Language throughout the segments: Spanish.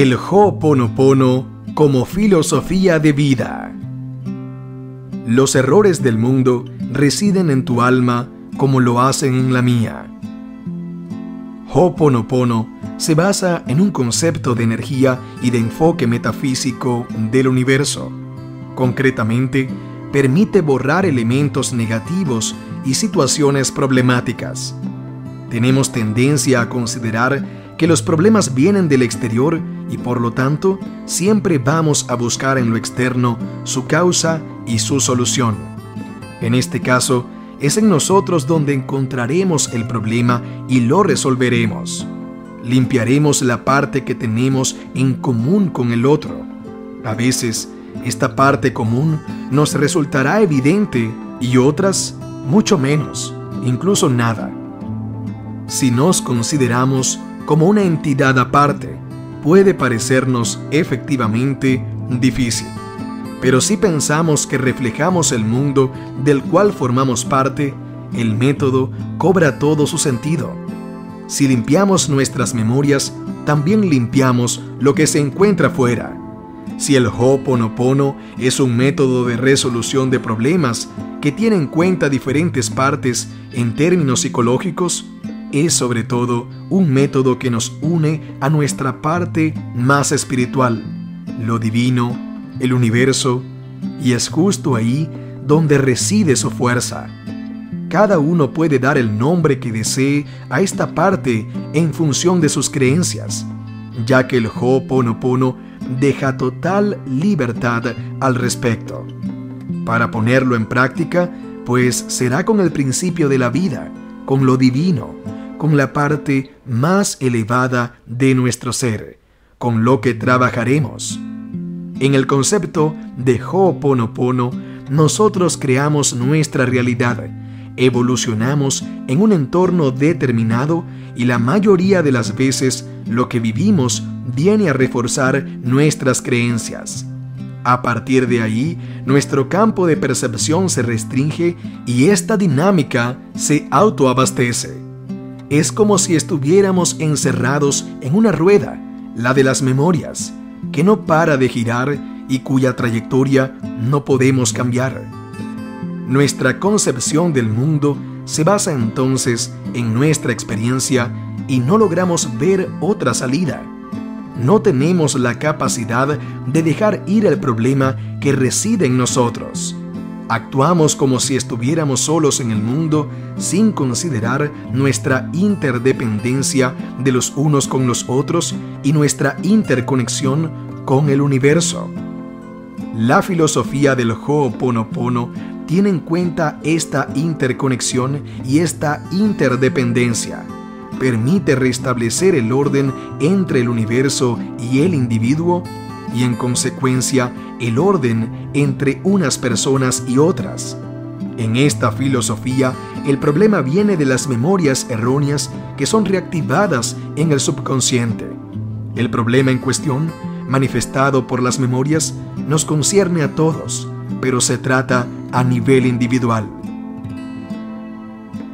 El Ho'oponopono como filosofía de vida. Los errores del mundo residen en tu alma como lo hacen en la mía. Ho'oponopono se basa en un concepto de energía y de enfoque metafísico del universo. Concretamente, permite borrar elementos negativos y situaciones problemáticas. Tenemos tendencia a considerar que los problemas vienen del exterior y por lo tanto siempre vamos a buscar en lo externo su causa y su solución. En este caso, es en nosotros donde encontraremos el problema y lo resolveremos. Limpiaremos la parte que tenemos en común con el otro. A veces, esta parte común nos resultará evidente y otras mucho menos, incluso nada. Si nos consideramos como una entidad aparte, puede parecernos efectivamente difícil. Pero si pensamos que reflejamos el mundo del cual formamos parte, el método cobra todo su sentido. Si limpiamos nuestras memorias, también limpiamos lo que se encuentra fuera. Si el Ho'oponopono es un método de resolución de problemas que tiene en cuenta diferentes partes en términos psicológicos, es sobre todo un método que nos une a nuestra parte más espiritual, lo divino, el universo, y es justo ahí donde reside su fuerza. Cada uno puede dar el nombre que desee a esta parte en función de sus creencias, ya que el Ho'oponopono deja total libertad al respecto. Para ponerlo en práctica, pues será con el principio de la vida, con lo divino, con la parte más elevada de nuestro ser, con lo que trabajaremos. En el concepto de Ho'oponopono, nosotros creamos nuestra realidad, evolucionamos en un entorno determinado y la mayoría de las veces lo que vivimos viene a reforzar nuestras creencias. A partir de ahí, nuestro campo de percepción se restringe y esta dinámica se autoabastece. Es como si estuviéramos encerrados en una rueda, la de las memorias, que no para de girar y cuya trayectoria no podemos cambiar. Nuestra concepción del mundo se basa entonces en nuestra experiencia y no logramos ver otra salida. No tenemos la capacidad de dejar ir el problema que reside en nosotros. Actuamos como si estuviéramos solos en el mundo sin considerar nuestra interdependencia de los unos con los otros y nuestra interconexión con el universo. La filosofía del Ho'oponopono tiene en cuenta esta interconexión y esta interdependencia. Permite restablecer el orden entre el universo y el individuo y en consecuencia el orden entre unas personas y otras. En esta filosofía, el problema viene de las memorias erróneas que son reactivadas en el subconsciente. El problema en cuestión, manifestado por las memorias, nos concierne a todos, pero se trata a nivel individual.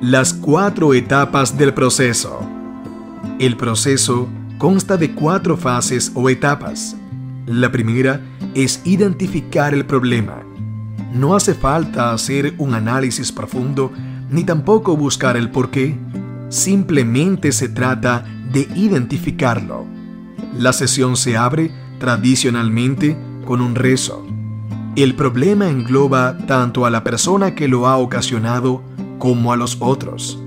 Las cuatro etapas del proceso. El proceso consta de cuatro fases o etapas. La primera es identificar el problema. No hace falta hacer un análisis profundo ni tampoco buscar el por qué. Simplemente se trata de identificarlo. La sesión se abre tradicionalmente con un rezo. El problema engloba tanto a la persona que lo ha ocasionado como a los otros.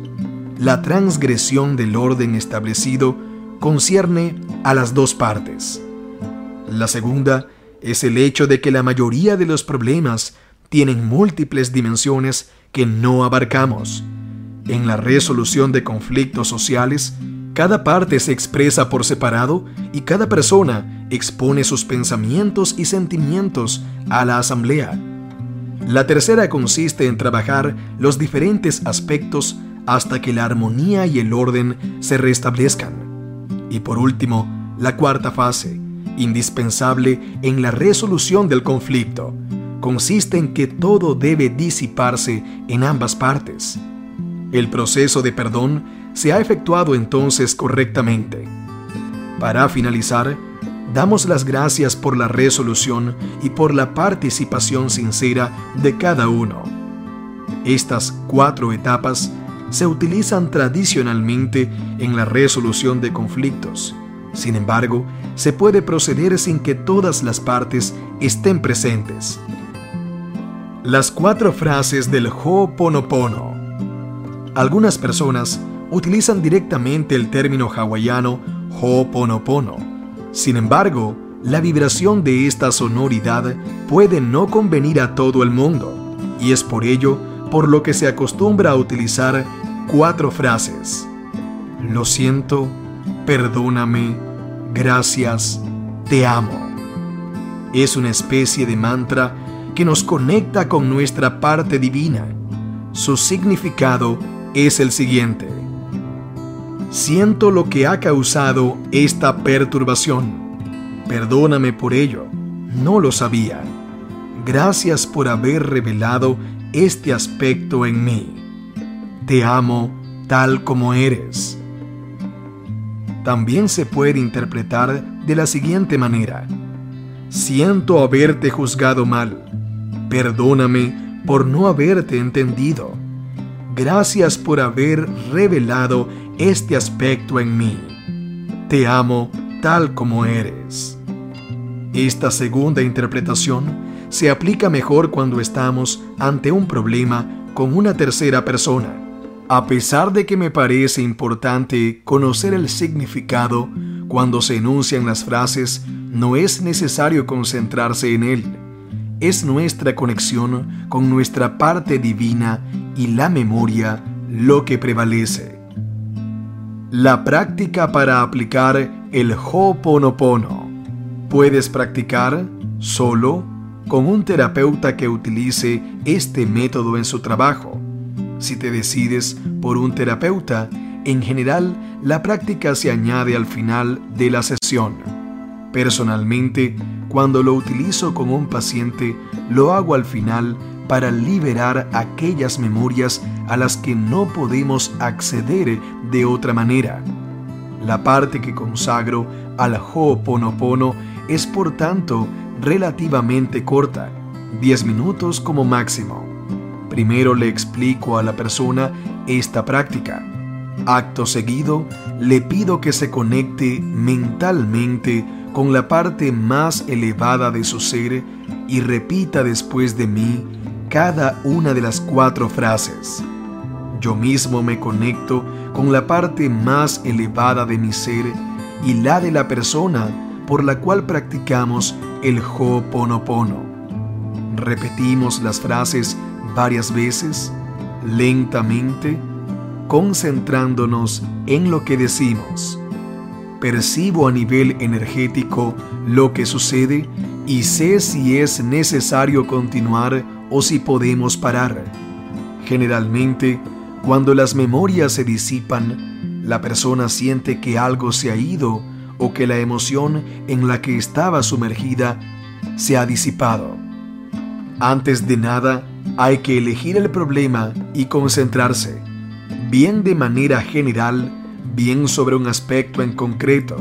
La transgresión del orden establecido concierne a las dos partes. La segunda es el hecho de que la mayoría de los problemas tienen múltiples dimensiones que no abarcamos. En la resolución de conflictos sociales, cada parte se expresa por separado y cada persona expone sus pensamientos y sentimientos a la asamblea. La tercera consiste en trabajar los diferentes aspectos hasta que la armonía y el orden se restablezcan. Y por último, la cuarta fase, indispensable en la resolución del conflicto, consiste en que todo debe disiparse en ambas partes. El proceso de perdón se ha efectuado entonces correctamente. Para finalizar, damos las gracias por la resolución y por la participación sincera de cada uno. Estas cuatro etapas se utilizan tradicionalmente en la resolución de conflictos. Sin embargo, se puede proceder sin que todas las partes estén presentes. Las cuatro frases del Ho'oponopono. Algunas personas utilizan directamente el término hawaiano Ho'oponopono. Sin embargo, la vibración de esta sonoridad puede no convenir a todo el mundo, y es por ello por lo que se acostumbra a utilizar cuatro frases. Lo siento, perdóname, gracias, te amo. Es una especie de mantra que nos conecta con nuestra parte divina. Su significado es el siguiente. Siento lo que ha causado esta perturbación. Perdóname por ello. No lo sabía. Gracias por haber revelado este aspecto en mí. Te amo tal como eres. También se puede interpretar de la siguiente manera. Siento haberte juzgado mal Perdóname por no haberte entendido. Gracias por haber revelado este aspecto en mí. Te amo tal como eres. Esta segunda interpretación se aplica mejor cuando estamos ante un problema con una tercera persona. A pesar de que me parece importante conocer el significado cuando se enuncian las frases, no es necesario concentrarse en él es nuestra conexión con nuestra parte divina y la memoria lo que prevalece. La práctica para aplicar el Ho'oponopono. Puedes practicar solo con un terapeuta que utilice este método en su trabajo. Si te decides por un terapeuta, en general la práctica se añade al final de la sesión. Personalmente, cuando lo utilizo con un paciente, lo hago al final para liberar aquellas memorias a las que no podemos acceder de otra manera. La parte que consagro al Ho'oponopono es por tanto relativamente corta, 10 minutos como máximo. Primero le explico a la persona esta práctica. Acto seguido, le pido que se conecte mentalmente con la parte más elevada de su ser y repita después de mí cada una de las cuatro frases. Yo mismo me conecto con la parte más elevada de mi ser y la de la persona por la cual practicamos el Ho'oponopono. Repetimos las frases varias veces, lentamente, concentrándonos en lo que decimos percibo a nivel energético lo que sucede y sé si es necesario continuar o si podemos parar. Generalmente, cuando las memorias se disipan, la persona siente que algo se ha ido o que la emoción en la que estaba sumergida se ha disipado. Antes de nada, hay que elegir el problema y concentrarse, bien de manera general, bien sobre un aspecto en concreto.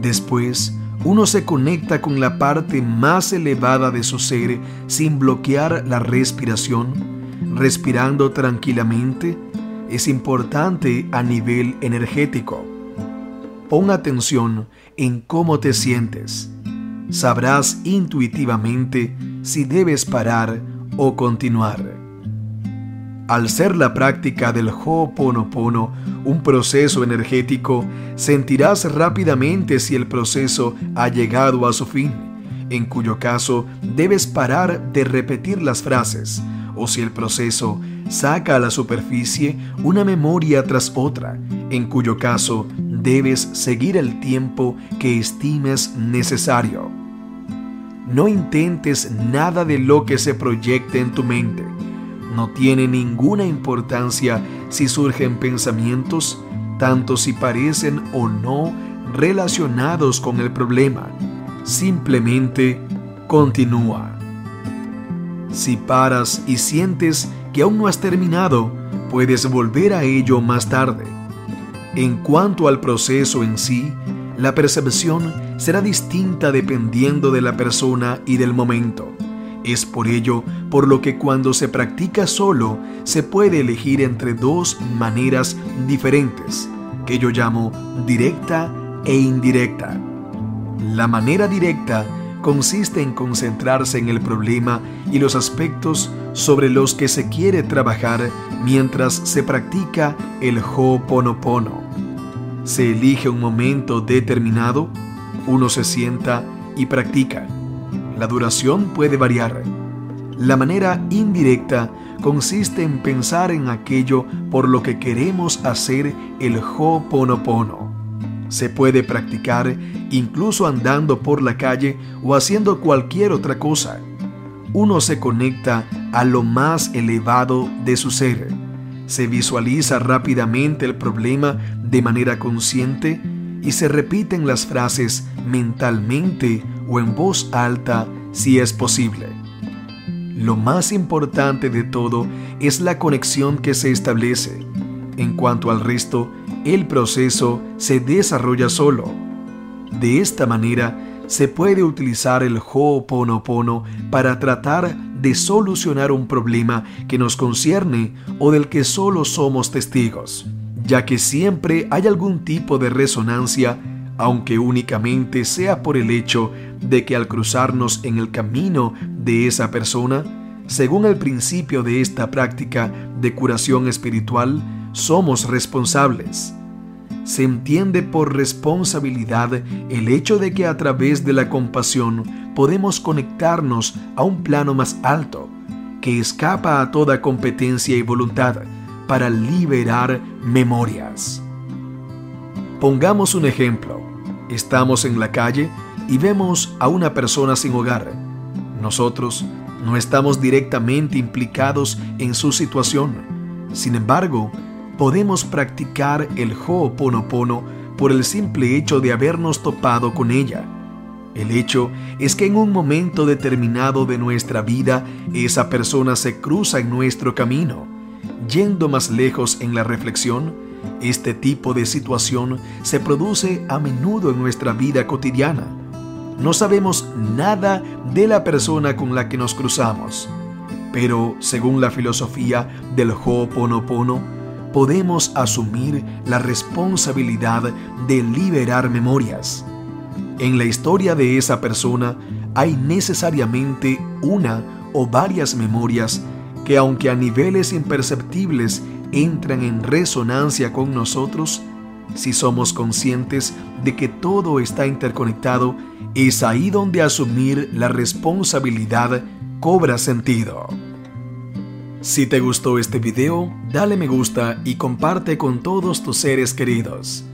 Después, uno se conecta con la parte más elevada de su ser sin bloquear la respiración, respirando tranquilamente, es importante a nivel energético. Pon atención en cómo te sientes. Sabrás intuitivamente si debes parar o continuar. Al ser la práctica del Ho'oponopono un proceso energético, sentirás rápidamente si el proceso ha llegado a su fin, en cuyo caso debes parar de repetir las frases, o si el proceso saca a la superficie una memoria tras otra, en cuyo caso debes seguir el tiempo que estimes necesario. No intentes nada de lo que se proyecte en tu mente no tiene ninguna importancia si surgen pensamientos, tanto si parecen o no relacionados con el problema. Simplemente continúa. Si paras y sientes que aún no has terminado, puedes volver a ello más tarde. En cuanto al proceso en sí, la percepción será distinta dependiendo de la persona y del momento. Es por ello por lo que cuando se practica solo se puede elegir entre dos maneras diferentes, que yo llamo directa e indirecta. La manera directa consiste en concentrarse en el problema y los aspectos sobre los que se quiere trabajar mientras se practica el Ho'oponopono. Se elige un momento determinado, uno se sienta y practica. La duración puede variar. La manera indirecta consiste en pensar en aquello por lo que queremos hacer el Ho'oponopono. Se puede practicar incluso andando por la calle o haciendo cualquier otra cosa. Uno se conecta a lo más elevado de su ser. Se visualiza rápidamente el problema de manera consciente y se repiten las frases mentalmente o en voz alta si es posible. Lo más importante de todo es la conexión que se establece. En cuanto al resto, el proceso se desarrolla solo. De esta manera, se puede utilizar el Ho'oponopono para tratar de solucionar un problema que nos concierne o del que solo somos testigos, ya que siempre hay algún tipo de resonancia aunque únicamente sea por el hecho de que al cruzarnos en el camino de esa persona, según el principio de esta práctica de curación espiritual, somos responsables. Se entiende por responsabilidad el hecho de que a través de la compasión podemos conectarnos a un plano más alto, que escapa a toda competencia y voluntad, para liberar memorias. Pongamos un ejemplo. Estamos en la calle y vemos a una persona sin hogar. Nosotros no estamos directamente implicados en su situación. Sin embargo, podemos practicar el Ho'oponopono por el simple hecho de habernos topado con ella. El hecho es que en un momento determinado de nuestra vida esa persona se cruza en nuestro camino. Yendo más lejos en la reflexión, este tipo de situación se produce a menudo en nuestra vida cotidiana. No sabemos nada de la persona con la que nos cruzamos, pero según la filosofía del Ho'oponopono, podemos asumir la responsabilidad de liberar memorias. En la historia de esa persona hay necesariamente una o varias memorias que aunque a niveles imperceptibles entran en resonancia con nosotros, si somos conscientes de que todo está interconectado, es ahí donde asumir la responsabilidad cobra sentido. Si te gustó este video, dale me gusta y comparte con todos tus seres queridos.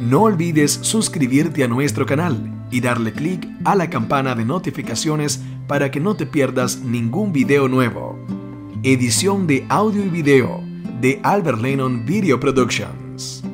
No olvides suscribirte a nuestro canal y darle clic a la campana de notificaciones para que no te pierdas ningún video nuevo. Edición de audio y video de Albert Lennon Video Productions.